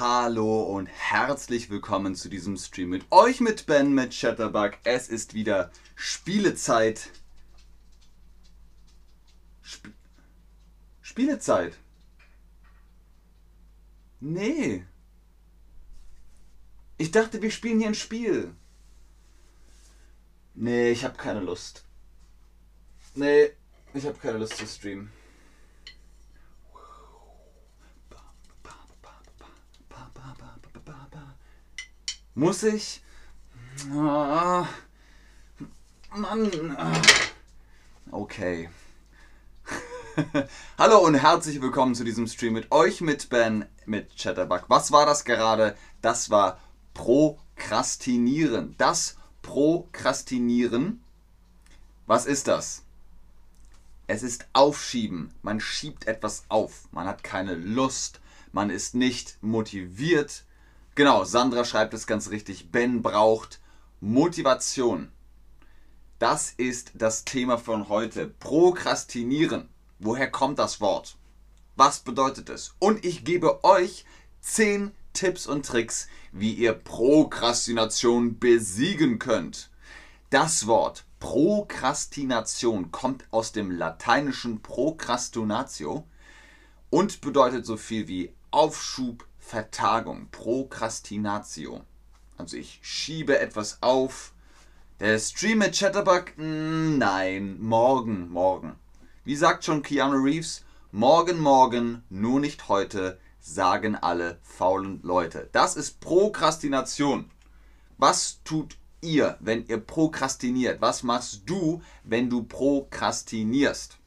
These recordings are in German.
Hallo und herzlich willkommen zu diesem Stream mit euch, mit Ben, mit Chatterbug. Es ist wieder Spielezeit. Sp Spielezeit. Nee. Ich dachte, wir spielen hier ein Spiel. Nee, ich habe keine Lust. Nee, ich habe keine Lust zu streamen. Muss ich? Ah, Mann. Okay. Hallo und herzlich willkommen zu diesem Stream mit euch, mit Ben, mit Chatterbug. Was war das gerade? Das war Prokrastinieren. Das Prokrastinieren. Was ist das? Es ist Aufschieben. Man schiebt etwas auf. Man hat keine Lust. Man ist nicht motiviert. Genau, Sandra schreibt es ganz richtig. Ben braucht Motivation. Das ist das Thema von heute. Prokrastinieren. Woher kommt das Wort? Was bedeutet es? Und ich gebe euch 10 Tipps und Tricks, wie ihr Prokrastination besiegen könnt. Das Wort Prokrastination kommt aus dem lateinischen Procrastinatio und bedeutet so viel wie Aufschub, Vertagung, Prokrastinatio. Also ich schiebe etwas auf. Der Stream mit Chatterbug? Nein, morgen, morgen. Wie sagt schon Keanu Reeves? Morgen, morgen, nur nicht heute, sagen alle faulen Leute. Das ist Prokrastination. Was tut ihr, wenn ihr prokrastiniert? Was machst du, wenn du prokrastinierst?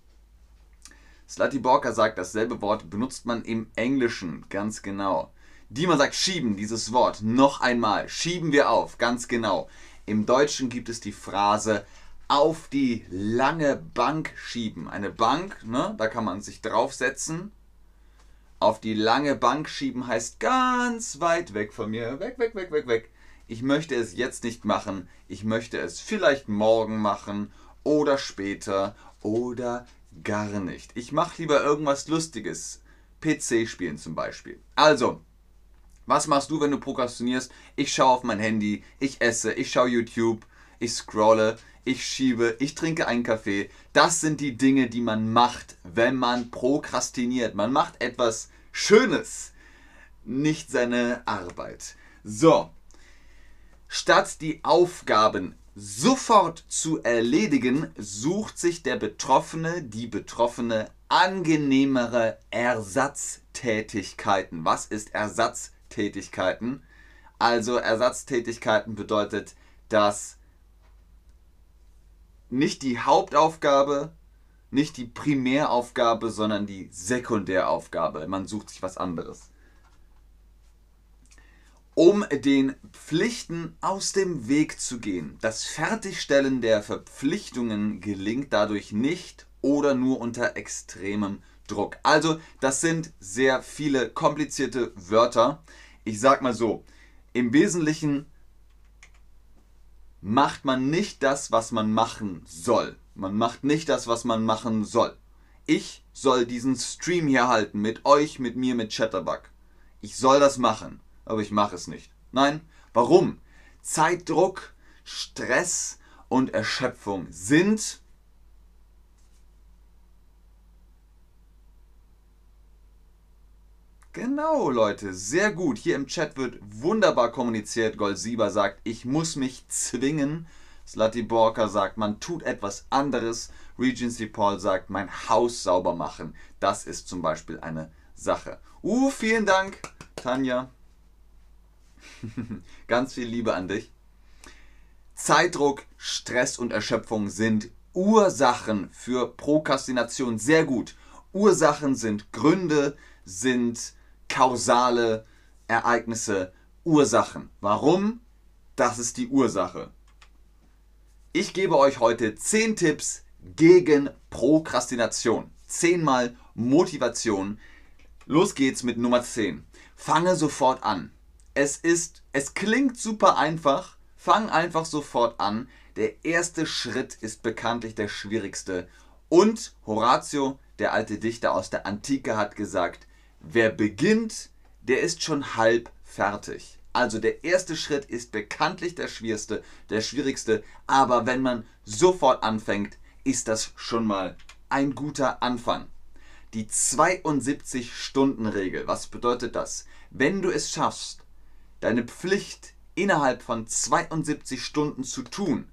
Slutty Borker sagt, dasselbe Wort benutzt man im Englischen, ganz genau. Diemer sagt schieben, dieses Wort, noch einmal, schieben wir auf, ganz genau. Im Deutschen gibt es die Phrase auf die lange Bank schieben. Eine Bank, ne, da kann man sich draufsetzen. Auf die lange Bank schieben heißt ganz weit weg von mir, weg, weg, weg, weg, weg. Ich möchte es jetzt nicht machen, ich möchte es vielleicht morgen machen oder später oder gar nicht. Ich mache lieber irgendwas Lustiges. PC spielen zum Beispiel. Also, was machst du, wenn du prokrastinierst? Ich schaue auf mein Handy, ich esse, ich schaue YouTube, ich scrolle, ich schiebe, ich trinke einen Kaffee. Das sind die Dinge, die man macht, wenn man prokrastiniert. Man macht etwas Schönes, nicht seine Arbeit. So, statt die Aufgaben sofort zu erledigen, sucht sich der Betroffene, die Betroffene angenehmere Ersatztätigkeiten. Was ist Ersatztätigkeiten? Also Ersatztätigkeiten bedeutet, dass nicht die Hauptaufgabe, nicht die Primäraufgabe, sondern die Sekundäraufgabe. Man sucht sich was anderes um den Pflichten aus dem Weg zu gehen. Das Fertigstellen der Verpflichtungen gelingt dadurch nicht oder nur unter extremem Druck. Also, das sind sehr viele komplizierte Wörter. Ich sag mal so, im Wesentlichen macht man nicht das, was man machen soll. Man macht nicht das, was man machen soll. Ich soll diesen Stream hier halten mit euch, mit mir, mit Chatterbug. Ich soll das machen aber ich mache es nicht. Nein, warum? Zeitdruck, Stress und Erschöpfung sind Genau, Leute, sehr gut. Hier im Chat wird wunderbar kommuniziert. Goldsieber sagt, ich muss mich zwingen. Slutty Borka sagt, man tut etwas anderes. Regency Paul sagt, mein Haus sauber machen. Das ist zum Beispiel eine Sache. Uh, vielen Dank, Tanja. Ganz viel Liebe an dich. Zeitdruck, Stress und Erschöpfung sind Ursachen für Prokrastination. Sehr gut. Ursachen sind Gründe, sind kausale Ereignisse, Ursachen. Warum? Das ist die Ursache. Ich gebe euch heute 10 Tipps gegen Prokrastination. 10 mal Motivation. Los geht's mit Nummer 10. Fange sofort an. Es ist, es klingt super einfach. Fang einfach sofort an. Der erste Schritt ist bekanntlich der schwierigste. Und Horatio, der alte Dichter aus der Antike, hat gesagt, wer beginnt, der ist schon halb fertig. Also der erste Schritt ist bekanntlich der schwierigste, der schwierigste, aber wenn man sofort anfängt, ist das schon mal ein guter Anfang. Die 72-Stunden-Regel, was bedeutet das? Wenn du es schaffst, deine Pflicht innerhalb von 72 Stunden zu tun,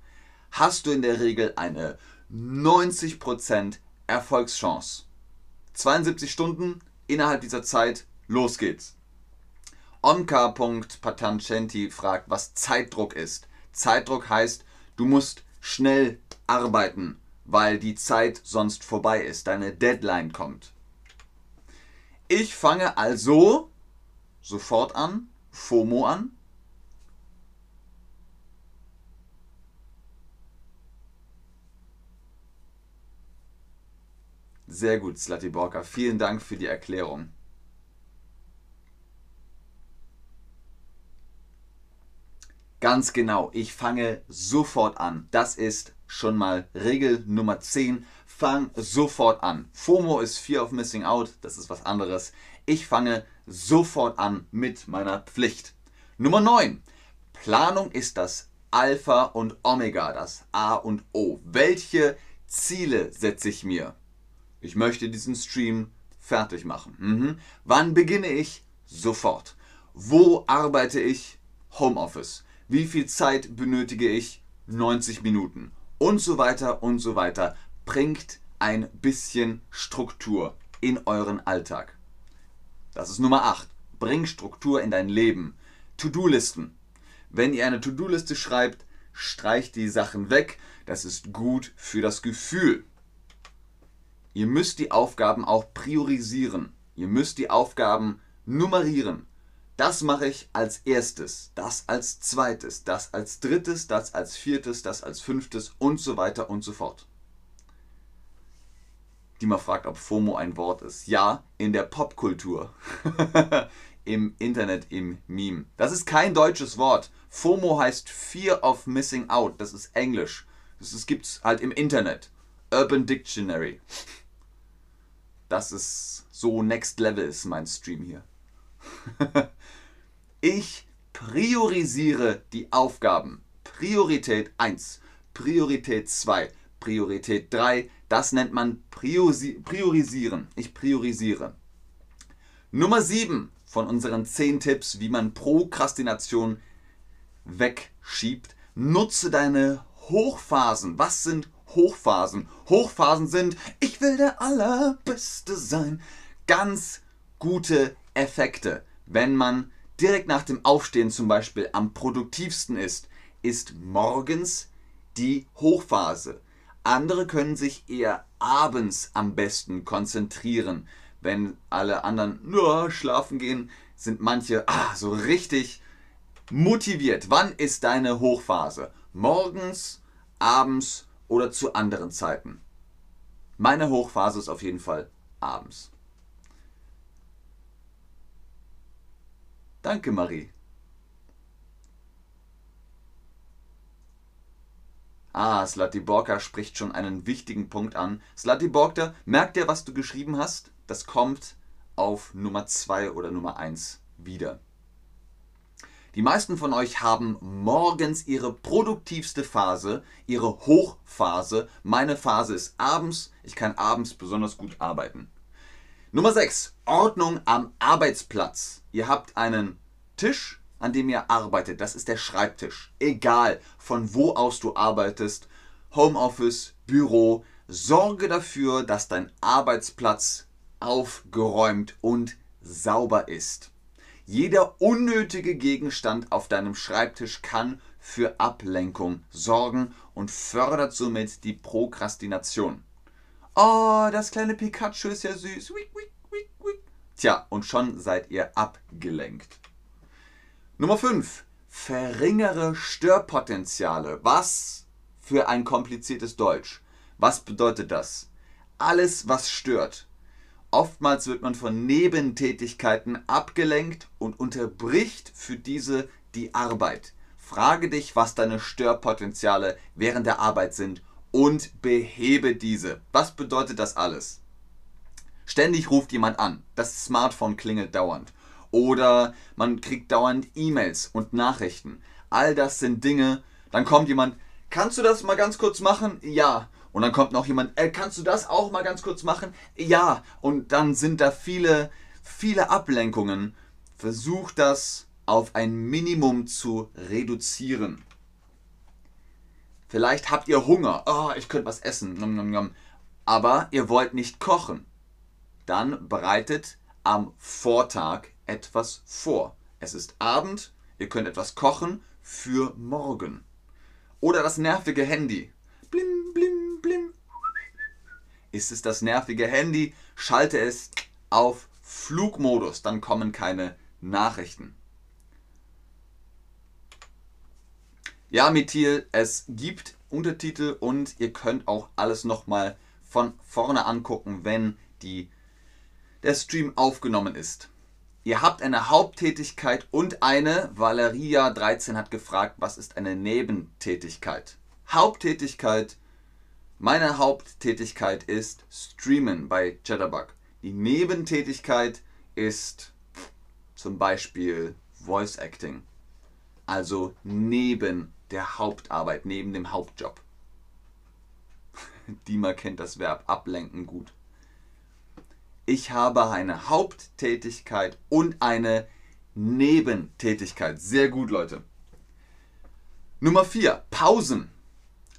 hast du in der Regel eine 90% Erfolgschance. 72 Stunden innerhalb dieser Zeit, los geht's. Omka.Patancenti fragt, was Zeitdruck ist. Zeitdruck heißt, du musst schnell arbeiten, weil die Zeit sonst vorbei ist, deine Deadline kommt. Ich fange also sofort an, FOMO an. Sehr gut, Slati Borka. Vielen Dank für die Erklärung. Ganz genau, ich fange sofort an. Das ist schon mal Regel Nummer 10. Fang sofort an. FOMO ist Fear of Missing Out, das ist was anderes. Ich fange sofort an mit meiner Pflicht. Nummer 9. Planung ist das Alpha und Omega, das A und O. Welche Ziele setze ich mir? Ich möchte diesen Stream fertig machen. Mhm. Wann beginne ich? Sofort. Wo arbeite ich? Homeoffice. Wie viel Zeit benötige ich? 90 Minuten. Und so weiter und so weiter. Bringt ein bisschen Struktur in euren Alltag. Das ist Nummer 8. Bring Struktur in dein Leben. To-Do-Listen. Wenn ihr eine To-Do-Liste schreibt, streicht die Sachen weg. Das ist gut für das Gefühl. Ihr müsst die Aufgaben auch priorisieren. Ihr müsst die Aufgaben nummerieren. Das mache ich als erstes, das als zweites, das als drittes, das als viertes, das als fünftes und so weiter und so fort. Die mal fragt, ob FOMO ein Wort ist. Ja, in der Popkultur. Im Internet, im Meme. Das ist kein deutsches Wort. FOMO heißt Fear of Missing Out. Das ist Englisch. Das gibt es halt im Internet. Urban Dictionary. Das ist so Next Level ist mein Stream hier. ich priorisiere die Aufgaben. Priorität 1, Priorität 2, Priorität 3. Das nennt man priorisieren. Ich priorisiere. Nummer 7 von unseren 10 Tipps, wie man Prokrastination wegschiebt. Nutze deine Hochphasen. Was sind Hochphasen? Hochphasen sind, ich will der Allerbeste sein. Ganz gute Effekte. Wenn man direkt nach dem Aufstehen zum Beispiel am produktivsten ist, ist morgens die Hochphase. Andere können sich eher abends am besten konzentrieren. Wenn alle anderen nur schlafen gehen, sind manche ah, so richtig motiviert. Wann ist deine Hochphase? Morgens, abends oder zu anderen Zeiten? Meine Hochphase ist auf jeden Fall abends. Danke, Marie. Ah, Slatiborka spricht schon einen wichtigen Punkt an. Slatiborka, merkt ihr, was du geschrieben hast? Das kommt auf Nummer 2 oder Nummer 1 wieder. Die meisten von euch haben morgens ihre produktivste Phase, ihre Hochphase. Meine Phase ist abends. Ich kann abends besonders gut arbeiten. Nummer 6. Ordnung am Arbeitsplatz. Ihr habt einen Tisch, an dem ihr arbeitet. Das ist der Schreibtisch. Egal von wo aus du arbeitest, Homeoffice, Büro, sorge dafür, dass dein Arbeitsplatz aufgeräumt und sauber ist. Jeder unnötige Gegenstand auf deinem Schreibtisch kann für Ablenkung sorgen und fördert somit die Prokrastination. Oh, das kleine Pikachu ist ja süß. Tja, und schon seid ihr abgelenkt. Nummer 5. Verringere Störpotenziale. Was für ein kompliziertes Deutsch. Was bedeutet das? Alles, was stört. Oftmals wird man von Nebentätigkeiten abgelenkt und unterbricht für diese die Arbeit. Frage dich, was deine Störpotenziale während der Arbeit sind und behebe diese. Was bedeutet das alles? Ständig ruft jemand an. Das Smartphone klingelt dauernd. Oder man kriegt dauernd E-Mails und Nachrichten. All das sind Dinge, dann kommt jemand, kannst du das mal ganz kurz machen? Ja. Und dann kommt noch jemand, äh, kannst du das auch mal ganz kurz machen? Ja. Und dann sind da viele, viele Ablenkungen. Versuch das auf ein Minimum zu reduzieren. Vielleicht habt ihr Hunger. Oh, ich könnte was essen. Aber ihr wollt nicht kochen. Dann bereitet am Vortag etwas vor. Es ist Abend, ihr könnt etwas kochen für morgen. Oder das nervige Handy. Blim, blim, blim. Ist es das nervige Handy, schalte es auf Flugmodus, dann kommen keine Nachrichten. Ja, Mithil, es gibt Untertitel und ihr könnt auch alles nochmal von vorne angucken, wenn die, der Stream aufgenommen ist. Ihr habt eine Haupttätigkeit und eine, Valeria 13 hat gefragt, was ist eine Nebentätigkeit? Haupttätigkeit, meine Haupttätigkeit ist Streamen bei Chatterbug. Die Nebentätigkeit ist zum Beispiel Voice Acting. Also neben der Hauptarbeit, neben dem Hauptjob. Dima kennt das Verb ablenken gut. Ich habe eine Haupttätigkeit und eine Nebentätigkeit. Sehr gut, Leute. Nummer 4. Pausen.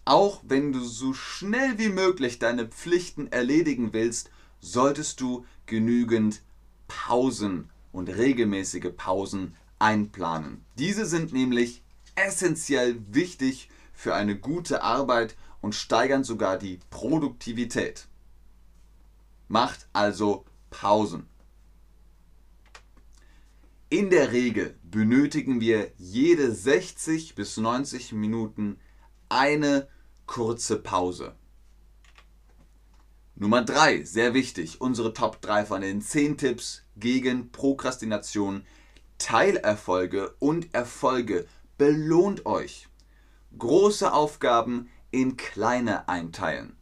Auch wenn du so schnell wie möglich deine Pflichten erledigen willst, solltest du genügend Pausen und regelmäßige Pausen einplanen. Diese sind nämlich essentiell wichtig für eine gute Arbeit und steigern sogar die Produktivität. Macht also Pausen. In der Regel benötigen wir jede 60 bis 90 Minuten eine kurze Pause. Nummer 3, sehr wichtig, unsere Top 3 von den 10 Tipps gegen Prokrastination, Teilerfolge und Erfolge belohnt euch. Große Aufgaben in kleine einteilen.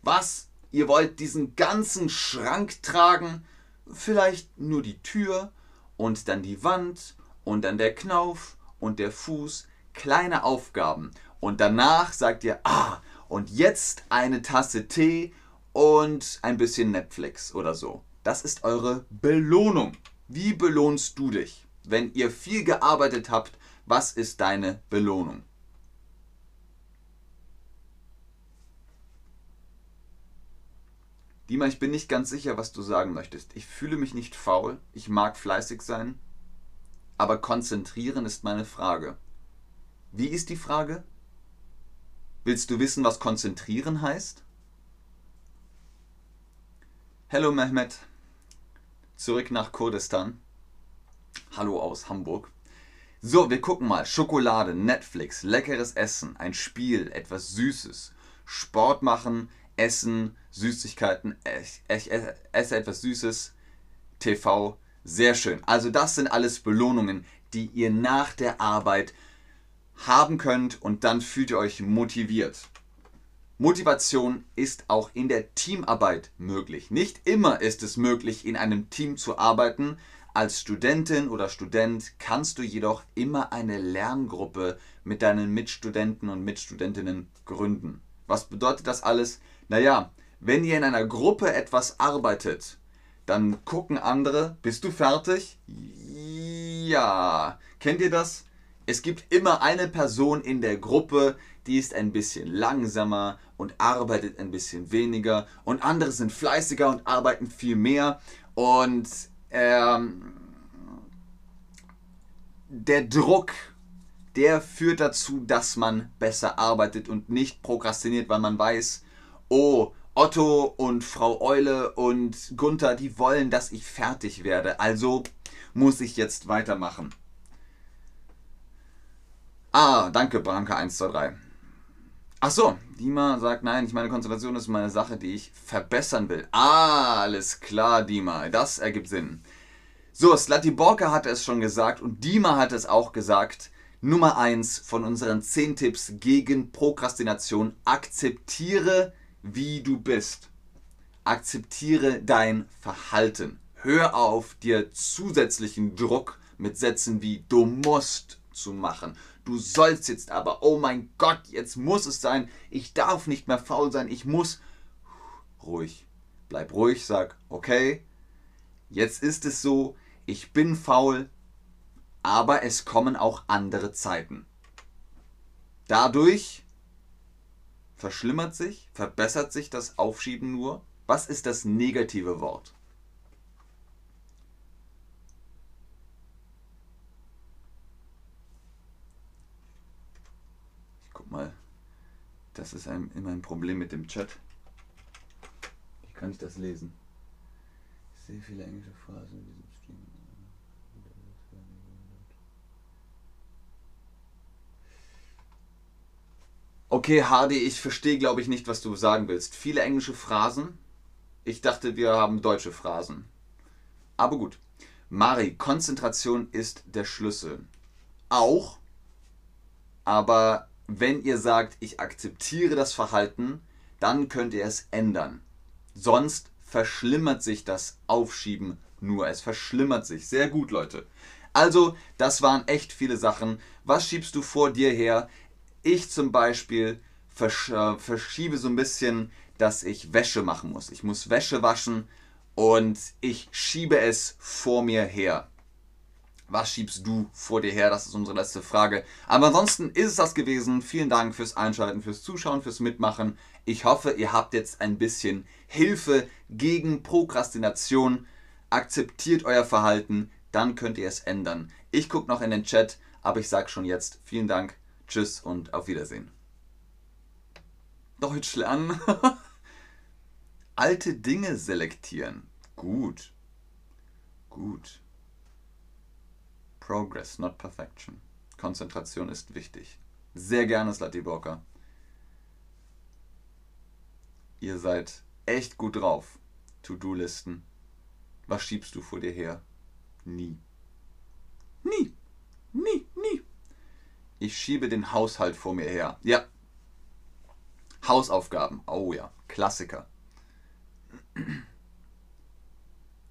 Was? Ihr wollt diesen ganzen Schrank tragen? Vielleicht nur die Tür und dann die Wand und dann der Knauf und der Fuß. Kleine Aufgaben. Und danach sagt ihr, ah, und jetzt eine Tasse Tee und ein bisschen Netflix oder so. Das ist eure Belohnung. Wie belohnst du dich? Wenn ihr viel gearbeitet habt was ist deine Belohnung? Dima, ich bin nicht ganz sicher, was du sagen möchtest. Ich fühle mich nicht faul, ich mag fleißig sein, aber konzentrieren ist meine Frage. Wie ist die Frage? Willst du wissen, was konzentrieren heißt? Hallo Mehmet, zurück nach Kurdistan. Hallo aus Hamburg. So, wir gucken mal. Schokolade, Netflix, leckeres Essen, ein Spiel, etwas Süßes, Sport machen, Essen, Süßigkeiten, ich, esse etwas Süßes, TV, sehr schön. Also das sind alles Belohnungen, die ihr nach der Arbeit haben könnt und dann fühlt ihr euch motiviert. Motivation ist auch in der Teamarbeit möglich. Nicht immer ist es möglich, in einem Team zu arbeiten, als Studentin oder Student kannst du jedoch immer eine Lerngruppe mit deinen Mitstudenten und Mitstudentinnen gründen. Was bedeutet das alles? Naja, wenn ihr in einer Gruppe etwas arbeitet, dann gucken andere, bist du fertig? Ja. Kennt ihr das? Es gibt immer eine Person in der Gruppe, die ist ein bisschen langsamer und arbeitet ein bisschen weniger und andere sind fleißiger und arbeiten viel mehr und ähm, der Druck, der führt dazu, dass man besser arbeitet und nicht prokrastiniert, weil man weiß, oh, Otto und Frau Eule und Gunther, die wollen, dass ich fertig werde. Also muss ich jetzt weitermachen. Ah, danke, Branka123. Ach so, Dima sagt, nein, ich meine, Konzentration ist meine Sache, die ich verbessern will. Ah, alles klar, Dima, das ergibt Sinn. So, Slatiborka hatte es schon gesagt und Dima hat es auch gesagt. Nummer 1 von unseren 10 Tipps gegen Prokrastination. Akzeptiere, wie du bist. Akzeptiere dein Verhalten. Hör auf, dir zusätzlichen Druck mit Sätzen wie du musst zu machen. Du sollst jetzt aber, oh mein Gott, jetzt muss es sein. Ich darf nicht mehr faul sein, ich muss. Ruhig. Bleib ruhig, sag, okay, jetzt ist es so, ich bin faul, aber es kommen auch andere Zeiten. Dadurch verschlimmert sich, verbessert sich das Aufschieben nur. Was ist das negative Wort? Ich guck mal. Das ist ein, immer ein Problem mit dem Chat. Wie kann ich das lesen? Ich sehe viele englische Phrasen in diesem Stream. Okay, Hardy, ich verstehe, glaube ich, nicht, was du sagen willst. Viele englische Phrasen. Ich dachte, wir haben deutsche Phrasen. Aber gut. Mari, Konzentration ist der Schlüssel. Auch. Aber wenn ihr sagt, ich akzeptiere das Verhalten, dann könnt ihr es ändern. Sonst verschlimmert sich das Aufschieben nur. Es verschlimmert sich. Sehr gut, Leute. Also, das waren echt viele Sachen. Was schiebst du vor dir her? Ich zum Beispiel versch äh, verschiebe so ein bisschen, dass ich Wäsche machen muss. Ich muss Wäsche waschen und ich schiebe es vor mir her. Was schiebst du vor dir her? Das ist unsere letzte Frage. Aber ansonsten ist es das gewesen. Vielen Dank fürs Einschalten, fürs Zuschauen, fürs Mitmachen. Ich hoffe, ihr habt jetzt ein bisschen Hilfe gegen Prokrastination. Akzeptiert euer Verhalten, dann könnt ihr es ändern. Ich gucke noch in den Chat, aber ich sage schon jetzt vielen Dank Tschüss und auf Wiedersehen. Deutsch lernen. Alte Dinge selektieren. Gut. Gut. Progress, not perfection. Konzentration ist wichtig. Sehr gerne, Slatiborka. Ihr seid echt gut drauf. To-Do-Listen. Was schiebst du vor dir her? Nie. Nie. Nie, nie. Ich schiebe den Haushalt vor mir her. Ja. Hausaufgaben. Oh ja. Klassiker.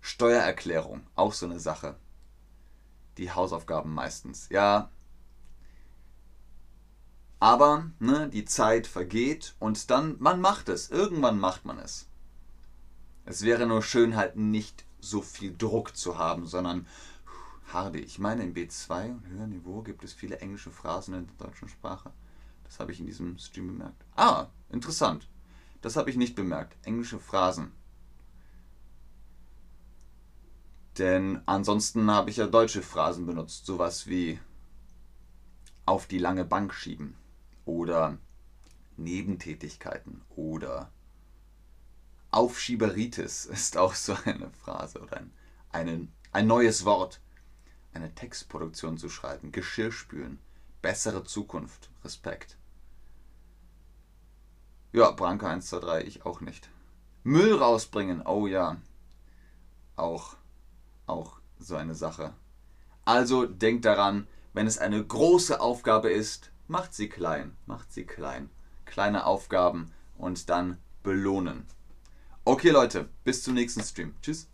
Steuererklärung. Auch so eine Sache. Die Hausaufgaben meistens. Ja. Aber ne, die Zeit vergeht und dann, man macht es. Irgendwann macht man es. Es wäre nur schön, halt nicht so viel Druck zu haben, sondern Hardy. Ich meine, im B2 und höheren Niveau gibt es viele englische Phrasen in der deutschen Sprache. Das habe ich in diesem Stream bemerkt. Ah, interessant. Das habe ich nicht bemerkt. Englische Phrasen. Denn ansonsten habe ich ja deutsche Phrasen benutzt. Sowas wie auf die lange Bank schieben oder Nebentätigkeiten oder Aufschieberitis ist auch so eine Phrase oder ein, ein, ein neues Wort eine Textproduktion zu schreiben, Geschirr spülen, bessere Zukunft, Respekt. Ja, Branke 1, 2, 3, ich auch nicht. Müll rausbringen, oh ja. Auch, auch so eine Sache. Also denkt daran, wenn es eine große Aufgabe ist, macht sie klein, macht sie klein. Kleine Aufgaben und dann belohnen. Okay Leute, bis zum nächsten Stream. Tschüss.